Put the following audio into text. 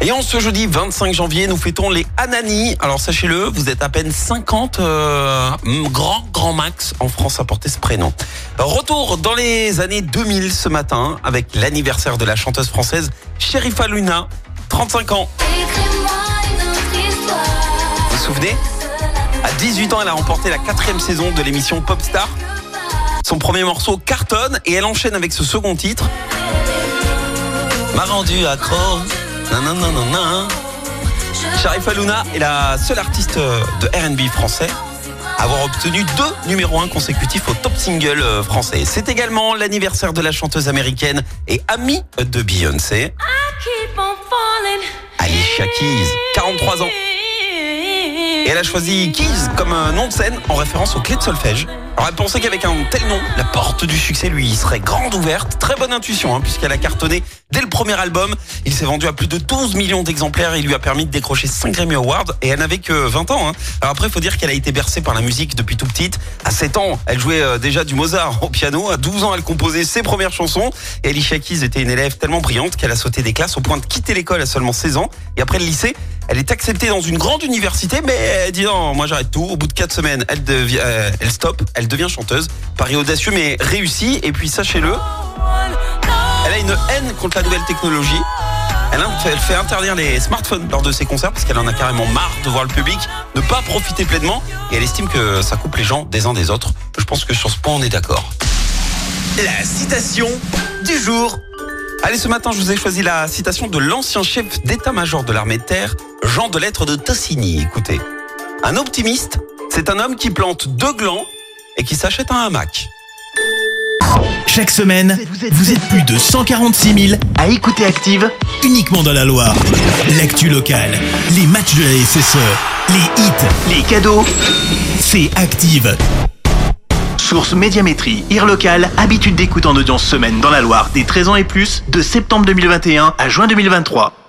Et en ce jeudi 25 janvier, nous fêtons les Anani. Alors sachez-le, vous êtes à peine 50 euh, grands, grands max en France à porter ce prénom. Retour dans les années 2000 ce matin avec l'anniversaire de la chanteuse française Sherifa Luna, 35 ans. Vous vous souvenez? À 18 ans, elle a remporté la quatrième saison de l'émission Popstar. Son premier morceau cartonne et elle enchaîne avec ce second titre. M'a rendu accro. Non. Sharifa Luna est la seule artiste de R&B français à avoir obtenu deux numéros 1 consécutifs au top single euh, français. C'est également l'anniversaire de la chanteuse américaine et amie de Beyoncé, Alicia Keys, 43 ans. Et elle a choisi Keys comme nom de scène en référence aux clés de solfège. Alors elle pensait qu'avec un tel nom, la porte du succès lui serait grande ouverte. Très bonne intuition, hein, puisqu'elle a cartonné dès le premier album. Il s'est vendu à plus de 12 millions d'exemplaires et il lui a permis de décrocher 5 Grammy Awards. Et elle n'avait que 20 ans. Hein. Alors après, il faut dire qu'elle a été bercée par la musique depuis tout petite. À 7 ans, elle jouait euh, déjà du Mozart au piano. À 12 ans, elle composait ses premières chansons. Et Alicia Keys était une élève tellement brillante qu'elle a sauté des classes au point de quitter l'école à seulement 16 ans. Et après le lycée, elle est acceptée dans une grande université, mais elle dit non, moi j'arrête tout. Au bout de 4 semaines, elle, devient, euh, elle stoppe, elle devient chanteuse. Pari audacieux mais réussi. Et puis sachez-le, elle a une haine contre la nouvelle technologie. Elle, elle fait interdire les smartphones lors de ses concerts parce qu'elle en a carrément marre de voir le public ne pas profiter pleinement. Et elle estime que ça coupe les gens des uns des autres. Je pense que sur ce point, on est d'accord. La citation du jour. Allez, ce matin, je vous ai choisi la citation de l'ancien chef d'état-major de l'armée de terre, Jean de Lettres de Tassigny. Écoutez, un optimiste, c'est un homme qui plante deux glands et qui s'achète un hamac. Chaque semaine, vous êtes plus de 146 000 à écouter Active uniquement dans la Loire. L'actu locale, les matchs de la SSE, les hits, les cadeaux, c'est Active. Source Médiamétrie, IR local, habitude d'écoute en audience semaine dans la Loire des 13 ans et plus, de septembre 2021 à juin 2023.